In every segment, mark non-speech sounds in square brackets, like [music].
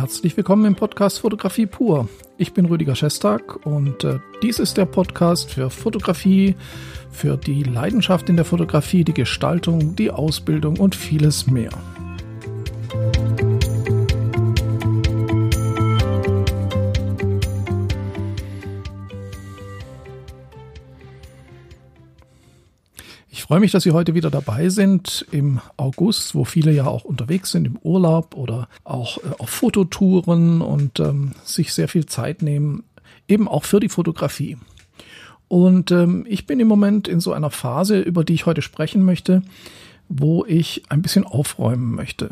Herzlich willkommen im Podcast Fotografie pur. Ich bin Rüdiger Schestag und äh, dies ist der Podcast für Fotografie, für die Leidenschaft in der Fotografie, die Gestaltung, die Ausbildung und vieles mehr. Freue mich, dass Sie heute wieder dabei sind im August, wo viele ja auch unterwegs sind im Urlaub oder auch äh, auf Fototouren und ähm, sich sehr viel Zeit nehmen, eben auch für die Fotografie. Und ähm, ich bin im Moment in so einer Phase, über die ich heute sprechen möchte, wo ich ein bisschen aufräumen möchte.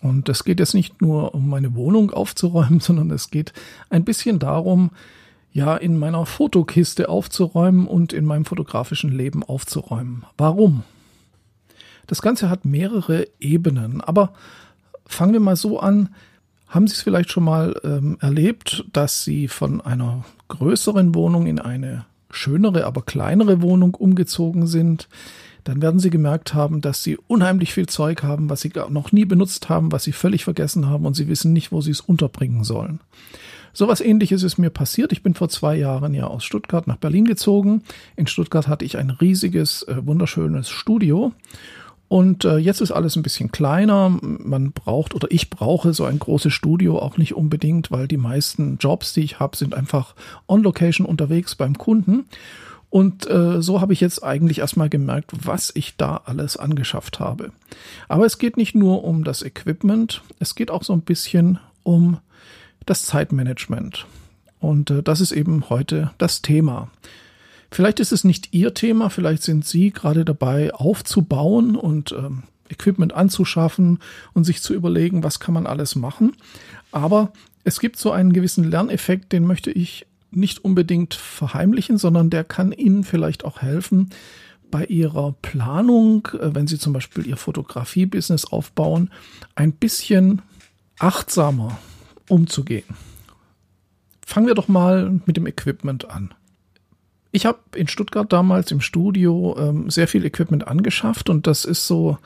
Und es geht jetzt nicht nur um meine Wohnung aufzuräumen, [laughs] sondern es geht ein bisschen darum, ja in meiner Fotokiste aufzuräumen und in meinem fotografischen Leben aufzuräumen. Warum? Das Ganze hat mehrere Ebenen, aber fangen wir mal so an. Haben Sie es vielleicht schon mal ähm, erlebt, dass Sie von einer größeren Wohnung in eine schönere, aber kleinere Wohnung umgezogen sind? Dann werden Sie gemerkt haben, dass Sie unheimlich viel Zeug haben, was Sie noch nie benutzt haben, was Sie völlig vergessen haben und Sie wissen nicht, wo Sie es unterbringen sollen. Sowas ähnliches ist mir passiert. Ich bin vor zwei Jahren ja aus Stuttgart nach Berlin gezogen. In Stuttgart hatte ich ein riesiges, äh, wunderschönes Studio. Und äh, jetzt ist alles ein bisschen kleiner. Man braucht oder ich brauche so ein großes Studio auch nicht unbedingt, weil die meisten Jobs, die ich habe, sind einfach on Location unterwegs beim Kunden. Und äh, so habe ich jetzt eigentlich erstmal gemerkt, was ich da alles angeschafft habe. Aber es geht nicht nur um das Equipment, es geht auch so ein bisschen um das Zeitmanagement. Und äh, das ist eben heute das Thema. Vielleicht ist es nicht Ihr Thema, vielleicht sind Sie gerade dabei aufzubauen und ähm, Equipment anzuschaffen und sich zu überlegen, was kann man alles machen. Aber es gibt so einen gewissen Lerneffekt, den möchte ich nicht unbedingt verheimlichen, sondern der kann Ihnen vielleicht auch helfen, bei Ihrer Planung, äh, wenn Sie zum Beispiel Ihr Fotografie-Business aufbauen, ein bisschen achtsamer umzugehen. Fangen wir doch mal mit dem Equipment an. Ich habe in Stuttgart damals im Studio ähm, sehr viel Equipment angeschafft und das ist so,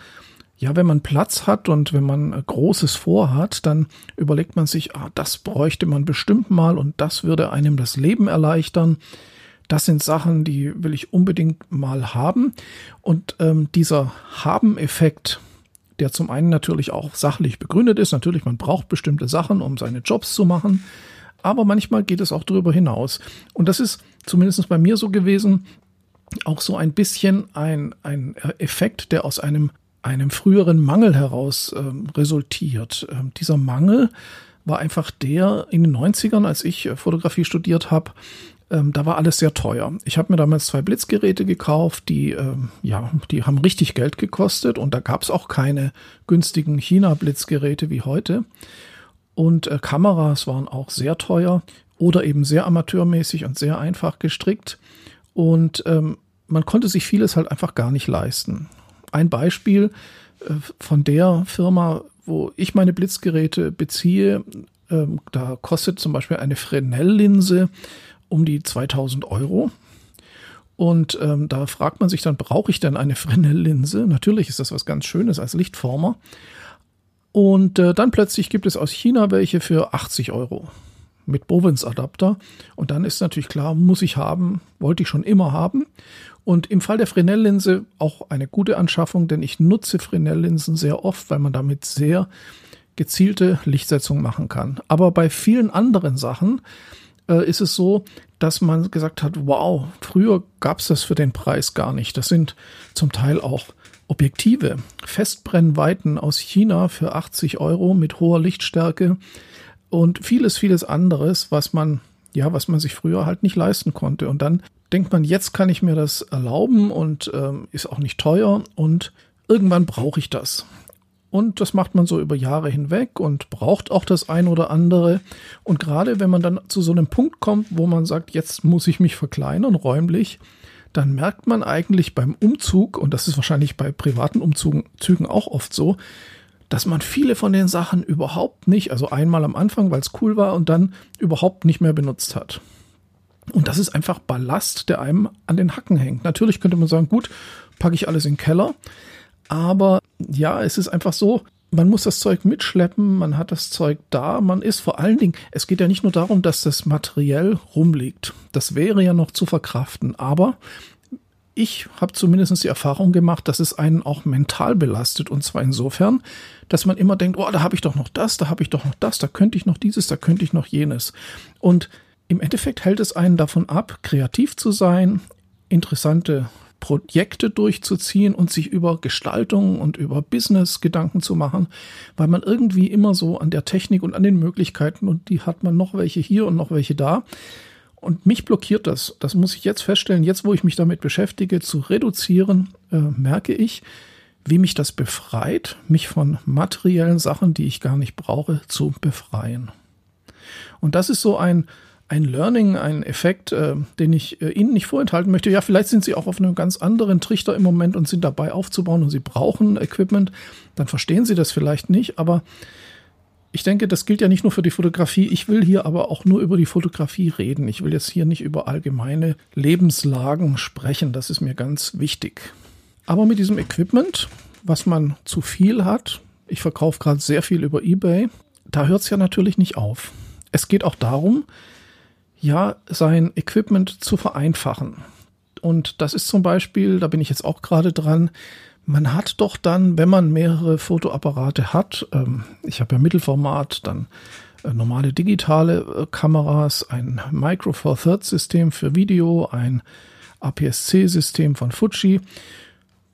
ja, wenn man Platz hat und wenn man Großes vorhat, dann überlegt man sich, ah, das bräuchte man bestimmt mal und das würde einem das Leben erleichtern. Das sind Sachen, die will ich unbedingt mal haben. Und ähm, dieser Haben-Effekt, der zum einen natürlich auch sachlich begründet ist. Natürlich, man braucht bestimmte Sachen, um seine Jobs zu machen. Aber manchmal geht es auch darüber hinaus. Und das ist zumindest bei mir so gewesen, auch so ein bisschen ein, ein Effekt, der aus einem, einem früheren Mangel heraus ähm, resultiert. Ähm, dieser Mangel war einfach der in den 90ern, als ich äh, Fotografie studiert habe, ähm, da war alles sehr teuer. Ich habe mir damals zwei Blitzgeräte gekauft, die, ähm, ja, die haben richtig Geld gekostet und da gab es auch keine günstigen China-Blitzgeräte wie heute. Und äh, Kameras waren auch sehr teuer oder eben sehr amateurmäßig und sehr einfach gestrickt. Und ähm, man konnte sich vieles halt einfach gar nicht leisten. Ein Beispiel äh, von der Firma, wo ich meine Blitzgeräte beziehe, ähm, da kostet zum Beispiel eine Fresnel-Linse um die 2000 Euro. Und ähm, da fragt man sich dann, brauche ich denn eine Fresnel-Linse? Natürlich ist das was ganz Schönes als Lichtformer. Und äh, dann plötzlich gibt es aus China welche für 80 Euro mit Bovens-Adapter. Und dann ist natürlich klar, muss ich haben, wollte ich schon immer haben. Und im Fall der Fresnel-Linse auch eine gute Anschaffung, denn ich nutze Fresnel-Linsen sehr oft, weil man damit sehr gezielte Lichtsetzung machen kann. Aber bei vielen anderen Sachen äh, ist es so, dass man gesagt hat, wow, früher gab es das für den Preis gar nicht. Das sind zum Teil auch Objektive, Festbrennweiten aus China für 80 Euro mit hoher Lichtstärke und vieles, vieles anderes, was man, ja, was man sich früher halt nicht leisten konnte. Und dann denkt man, jetzt kann ich mir das erlauben und ähm, ist auch nicht teuer und irgendwann brauche ich das. Und das macht man so über Jahre hinweg und braucht auch das ein oder andere. Und gerade wenn man dann zu so einem Punkt kommt, wo man sagt, jetzt muss ich mich verkleinern räumlich, dann merkt man eigentlich beim Umzug, und das ist wahrscheinlich bei privaten Umzügen auch oft so, dass man viele von den Sachen überhaupt nicht, also einmal am Anfang, weil es cool war und dann überhaupt nicht mehr benutzt hat. Und das ist einfach Ballast, der einem an den Hacken hängt. Natürlich könnte man sagen, gut, packe ich alles in den Keller. Aber ja, es ist einfach so, man muss das Zeug mitschleppen, man hat das Zeug da, man ist vor allen Dingen, es geht ja nicht nur darum, dass das materiell rumliegt. Das wäre ja noch zu verkraften, aber ich habe zumindest die Erfahrung gemacht, dass es einen auch mental belastet. Und zwar insofern, dass man immer denkt, oh, da habe ich doch noch das, da habe ich doch noch das, da könnte ich noch dieses, da könnte ich noch jenes. Und im Endeffekt hält es einen davon ab, kreativ zu sein, interessante Projekte durchzuziehen und sich über Gestaltung und über Business Gedanken zu machen, weil man irgendwie immer so an der Technik und an den Möglichkeiten und die hat man noch welche hier und noch welche da. Und mich blockiert das. Das muss ich jetzt feststellen. Jetzt, wo ich mich damit beschäftige, zu reduzieren, äh, merke ich, wie mich das befreit, mich von materiellen Sachen, die ich gar nicht brauche, zu befreien. Und das ist so ein, ein Learning, ein Effekt, äh, den ich äh, Ihnen nicht vorenthalten möchte. Ja, vielleicht sind Sie auch auf einem ganz anderen Trichter im Moment und sind dabei aufzubauen und Sie brauchen Equipment. Dann verstehen Sie das vielleicht nicht, aber ich denke, das gilt ja nicht nur für die Fotografie. Ich will hier aber auch nur über die Fotografie reden. Ich will jetzt hier nicht über allgemeine Lebenslagen sprechen. Das ist mir ganz wichtig. Aber mit diesem Equipment, was man zu viel hat, ich verkaufe gerade sehr viel über eBay, da hört es ja natürlich nicht auf. Es geht auch darum, ja, sein Equipment zu vereinfachen. Und das ist zum Beispiel, da bin ich jetzt auch gerade dran, man hat doch dann, wenn man mehrere Fotoapparate hat, ähm, ich habe ja Mittelformat, dann äh, normale digitale äh, Kameras, ein Micro Four Thirds System für Video, ein APS-C System von Fuji,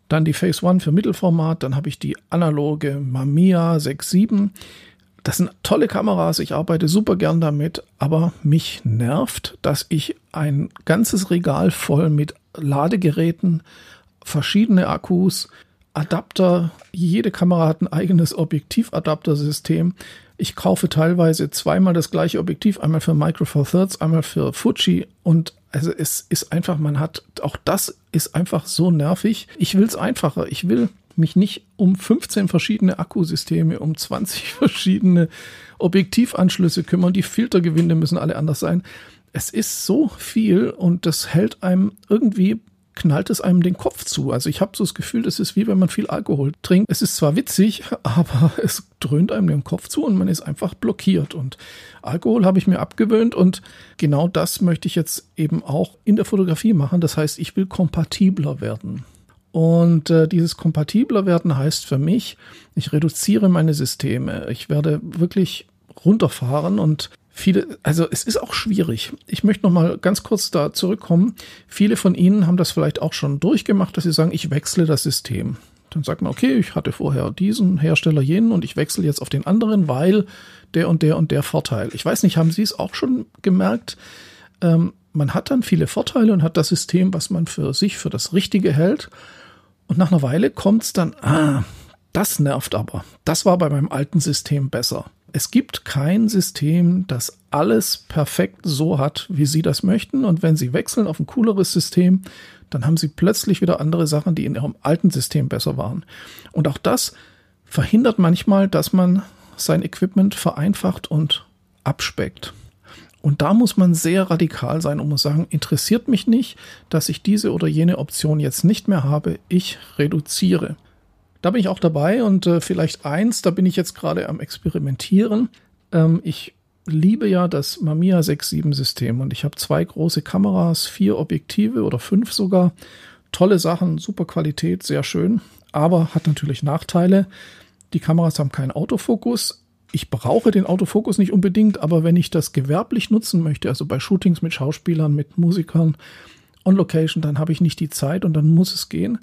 dann die Phase One für Mittelformat, dann habe ich die analoge Mamiya 6.7 das sind tolle Kameras, ich arbeite super gern damit, aber mich nervt, dass ich ein ganzes Regal voll mit Ladegeräten, verschiedene Akkus, Adapter, jede Kamera hat ein eigenes Objektivadaptersystem. Ich kaufe teilweise zweimal das gleiche Objektiv, einmal für Micro Four Thirds, einmal für Fuji und also es ist einfach, man hat, auch das ist einfach so nervig. Ich will es einfacher. Ich will mich nicht um 15 verschiedene Akkusysteme, um 20 [laughs] verschiedene Objektivanschlüsse kümmern. Die Filtergewinde müssen alle anders sein. Es ist so viel und das hält einem irgendwie knallt es einem den Kopf zu. Also ich habe so das Gefühl, das ist wie wenn man viel Alkohol trinkt. Es ist zwar witzig, [laughs] aber es dröhnt einem den Kopf zu und man ist einfach blockiert. Und Alkohol habe ich mir abgewöhnt und genau das möchte ich jetzt eben auch in der Fotografie machen. Das heißt, ich will kompatibler werden. Und äh, dieses kompatibler werden heißt für mich, ich reduziere meine Systeme. Ich werde wirklich runterfahren und viele, also es ist auch schwierig. Ich möchte noch mal ganz kurz da zurückkommen. Viele von Ihnen haben das vielleicht auch schon durchgemacht, dass sie sagen, ich wechsle das System. Dann sagt man, okay, ich hatte vorher diesen Hersteller jenen und ich wechsle jetzt auf den anderen, weil der und der und der Vorteil. Ich weiß nicht, haben Sie es auch schon gemerkt? Ähm, man hat dann viele Vorteile und hat das System, was man für sich für das Richtige hält. Und nach einer Weile kommt es dann, ah, das nervt aber. Das war bei meinem alten System besser. Es gibt kein System, das alles perfekt so hat, wie Sie das möchten. Und wenn Sie wechseln auf ein cooleres System, dann haben Sie plötzlich wieder andere Sachen, die in Ihrem alten System besser waren. Und auch das verhindert manchmal, dass man sein Equipment vereinfacht und abspeckt. Und da muss man sehr radikal sein und muss sagen, interessiert mich nicht, dass ich diese oder jene Option jetzt nicht mehr habe. Ich reduziere. Da bin ich auch dabei und äh, vielleicht eins, da bin ich jetzt gerade am Experimentieren. Ähm, ich liebe ja das Mamiya 6.7 System und ich habe zwei große Kameras, vier Objektive oder fünf sogar. Tolle Sachen, super Qualität, sehr schön, aber hat natürlich Nachteile. Die Kameras haben keinen Autofokus ich brauche den Autofokus nicht unbedingt, aber wenn ich das gewerblich nutzen möchte, also bei Shootings mit Schauspielern, mit Musikern on Location, dann habe ich nicht die Zeit und dann muss es gehen.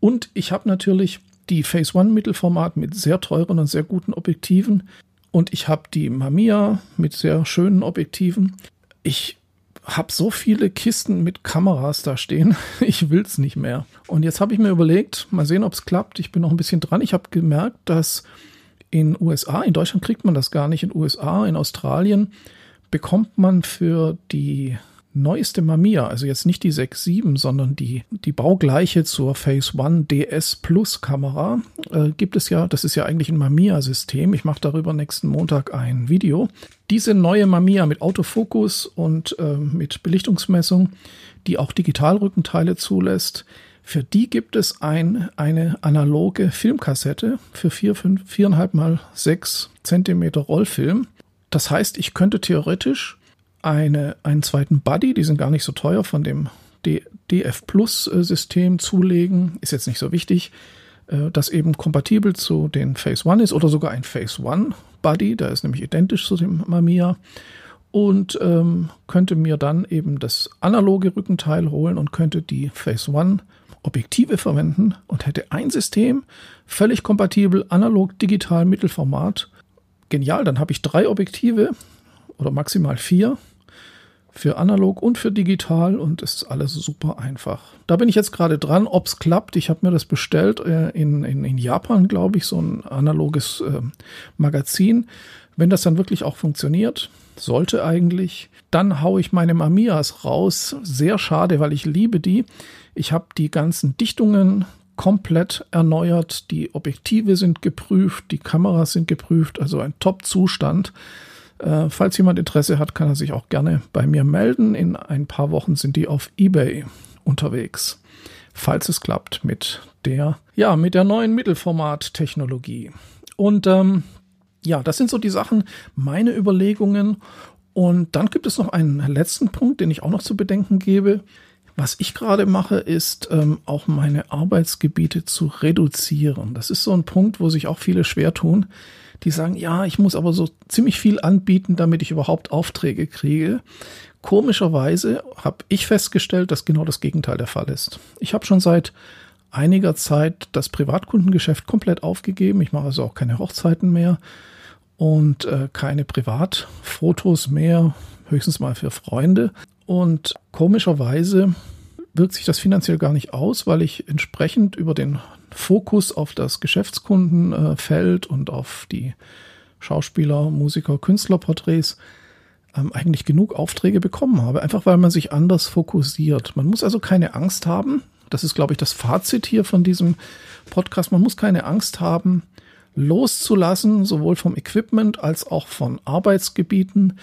Und ich habe natürlich die Phase One Mittelformat mit sehr teuren und sehr guten Objektiven und ich habe die Mamiya mit sehr schönen Objektiven. Ich habe so viele Kisten mit Kameras da stehen, [laughs] ich will es nicht mehr. Und jetzt habe ich mir überlegt, mal sehen, ob es klappt. Ich bin noch ein bisschen dran. Ich habe gemerkt, dass in USA, in Deutschland kriegt man das gar nicht, in USA, in Australien bekommt man für die neueste Mamiya, also jetzt nicht die 6.7, sondern die, die baugleiche zur Phase One DS Plus Kamera, äh, gibt es ja, das ist ja eigentlich ein Mamiya-System. Ich mache darüber nächsten Montag ein Video. Diese neue Mamiya mit Autofokus und äh, mit Belichtungsmessung, die auch Digitalrückenteile zulässt, Für die gibt es ein, eine analoge Filmkassette für 4, 5, 4,5 mal 6 Zentimeter Rollfilm. Das heißt, ich könnte theoretisch eine, einen zweiten Buddy, die sind gar nicht so teuer, von dem DF Plus äh, System zulegen. Ist jetzt nicht so wichtig, äh, das eben kompatibel zu den Phase One ist oder sogar ein Phase One Buddy, der ist nämlich identisch zu dem Mamiya und ähm, könnte mir dann eben das analoge Rückenteil holen und könnte die Phase One Objektive verwenden und hätte ein System, völlig kompatibel, analog, digital, Mittelformat. Genial, dann habe ich drei Objektive oder maximal vier für analog und für digital und es ist alles super einfach. Da bin ich jetzt gerade dran, ob es klappt. Ich habe mir das bestellt äh, in, in, in Japan, glaube ich, so ein analoges äh, Magazin. Wenn das dann wirklich auch funktioniert, sollte eigentlich, dann haue ich meine Mamias raus. Sehr schade, weil ich liebe die. Ich habe die ganzen Dichtungen komplett erneuert. Die Objektive sind geprüft, die Kameras sind geprüft, also ein Top-Zustand. Äh, falls jemand Interesse hat, kann er sich auch gerne bei mir melden. In ein paar Wochen sind die auf eBay unterwegs. Falls es klappt mit der, ja, mit der neuen Mittelformat-Technologie. Und ähm, ja, das sind so die Sachen, meine Überlegungen. Und dann gibt es noch einen letzten Punkt, den ich auch noch zu bedenken gebe. Was ich gerade mache, ist ähm, auch meine Arbeitsgebiete zu reduzieren. Das ist so ein Punkt, wo sich auch viele schwer tun. Die sagen, ja, ich muss aber so ziemlich viel anbieten, damit ich überhaupt Aufträge kriege. Komischerweise habe ich festgestellt, dass genau das Gegenteil der Fall ist. Ich habe schon seit einiger Zeit das Privatkundengeschäft komplett aufgegeben. Ich mache also auch keine Hochzeiten mehr und äh, keine Privatfotos mehr, höchstens mal für Freunde. Und komischerweise wirkt sich das finanziell gar nicht aus, weil ich entsprechend über den Fokus auf das Geschäftskundenfeld und auf die Schauspieler, Musiker, Künstlerporträts ähm, eigentlich genug Aufträge bekommen habe, einfach weil man sich anders fokussiert. Man muss also keine Angst haben. Das ist, glaube ich, das Fazit hier von diesem Podcast. Man muss keine Angst haben, loszulassen, sowohl vom Equipment als auch von Arbeitsgebieten.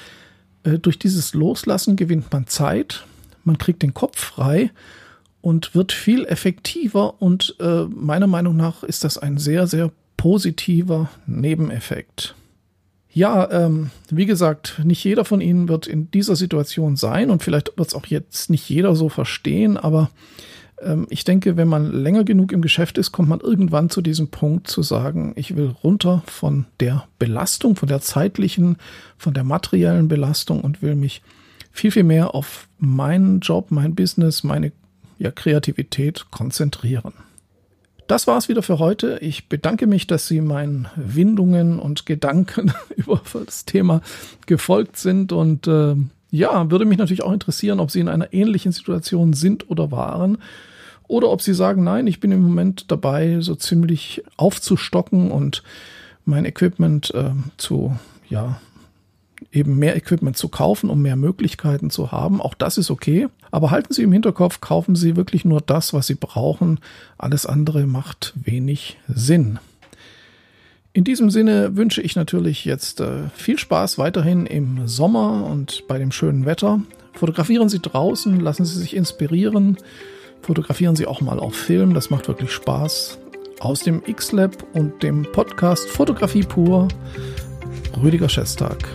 Äh, durch dieses Loslassen gewinnt man Zeit, man kriegt den Kopf frei und wird viel effektiver und äh, meiner Meinung nach ist das ein sehr, sehr positiver Nebeneffekt. Ja, ähm, wie gesagt, nicht jeder von Ihnen wird in dieser Situation sein und vielleicht wird es auch jetzt nicht jeder so verstehen, aber ich denke, wenn man länger genug im Geschäft ist, kommt man irgendwann zu diesem Punkt zu sagen, ich will runter von der Belastung, von der zeitlichen, von der materiellen Belastung und will mich viel, viel mehr auf meinen Job, mein Business, meine ja, Kreativität konzentrieren. Das war's wieder für heute. Ich bedanke mich, dass Sie meinen Windungen und Gedanken [laughs] über das Thema gefolgt sind und äh, ja, würde mich natürlich auch interessieren, ob Sie in einer ähnlichen Situation sind oder waren oder ob sie sagen, nein, ich bin im Moment dabei, so ziemlich aufzustocken und mein Equipment äh, zu, ja, eben mehr Equipment zu kaufen, um mehr Möglichkeiten zu haben. Auch das ist okay. Aber halten Sie im Hinterkopf, kaufen Sie wirklich nur das, was Sie brauchen. Alles andere macht wenig Sinn. In diesem Sinne wünsche ich natürlich jetzt äh, viel Spaß weiterhin im Sommer und bei dem schönen Wetter. Fotografieren Sie draußen, lassen Sie sich inspirieren. Fotografieren Sie auch mal auf Film, das macht wirklich Spaß. Aus dem X-Lab und dem Podcast Fotografie pur, Rüdiger Schestag.